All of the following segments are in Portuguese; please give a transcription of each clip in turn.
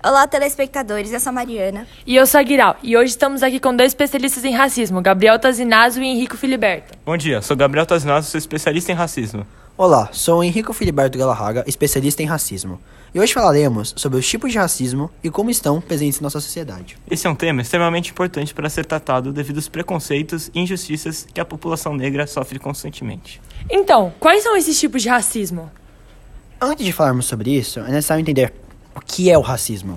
Olá, telespectadores, eu sou a Mariana. E eu sou a Guiral, e hoje estamos aqui com dois especialistas em racismo, Gabriel Tazinazzo e Henrico Filiberto. Bom dia, sou Gabriel Tazinazzo, sou especialista em racismo. Olá, sou o Henrico Filiberto Galarraga, especialista em racismo. E hoje falaremos sobre os tipos de racismo e como estão presentes em nossa sociedade. Esse é um tema extremamente importante para ser tratado devido aos preconceitos e injustiças que a população negra sofre constantemente. Então, quais são esses tipos de racismo? Antes de falarmos sobre isso, é necessário entender o que é o racismo.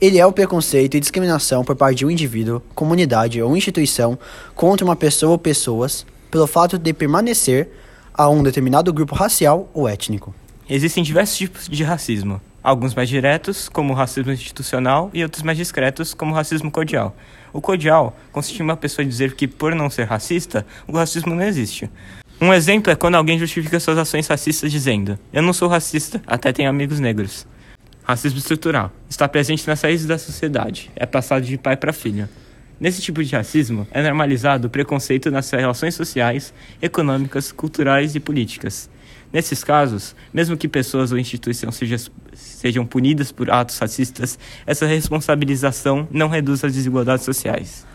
Ele é o preconceito e discriminação por parte de um indivíduo, comunidade ou instituição contra uma pessoa ou pessoas pelo fato de permanecer a um determinado grupo racial ou étnico. Existem diversos tipos de racismo, alguns mais diretos, como o racismo institucional, e outros mais discretos, como o racismo cordial. O cordial consiste em uma pessoa dizer que, por não ser racista, o racismo não existe. Um exemplo é quando alguém justifica suas ações racistas dizendo: Eu não sou racista, até tenho amigos negros. Racismo estrutural está presente nas raízes da sociedade, é passado de pai para filho. Nesse tipo de racismo, é normalizado o preconceito nas relações sociais, econômicas, culturais e políticas. Nesses casos, mesmo que pessoas ou instituições seja, sejam punidas por atos racistas, essa responsabilização não reduz as desigualdades sociais.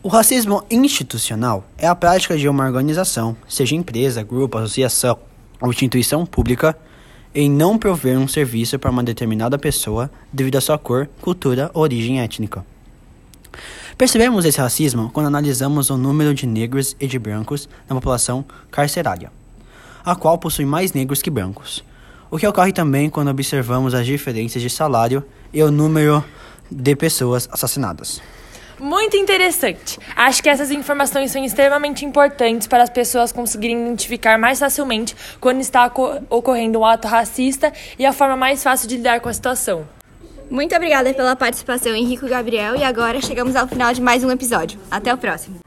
O racismo institucional é a prática de uma organização, seja empresa, grupo, associação ou instituição pública, em não prover um serviço para uma determinada pessoa devido à sua cor, cultura ou origem étnica. Percebemos esse racismo quando analisamos o número de negros e de brancos na população carcerária, a qual possui mais negros que brancos. O que ocorre também quando observamos as diferenças de salário e o número de pessoas assassinadas. Muito interessante. Acho que essas informações são extremamente importantes para as pessoas conseguirem identificar mais facilmente quando está ocorrendo um ato racista e a forma mais fácil de lidar com a situação. Muito obrigada pela participação, Henrico Gabriel, e agora chegamos ao final de mais um episódio. Até o próximo.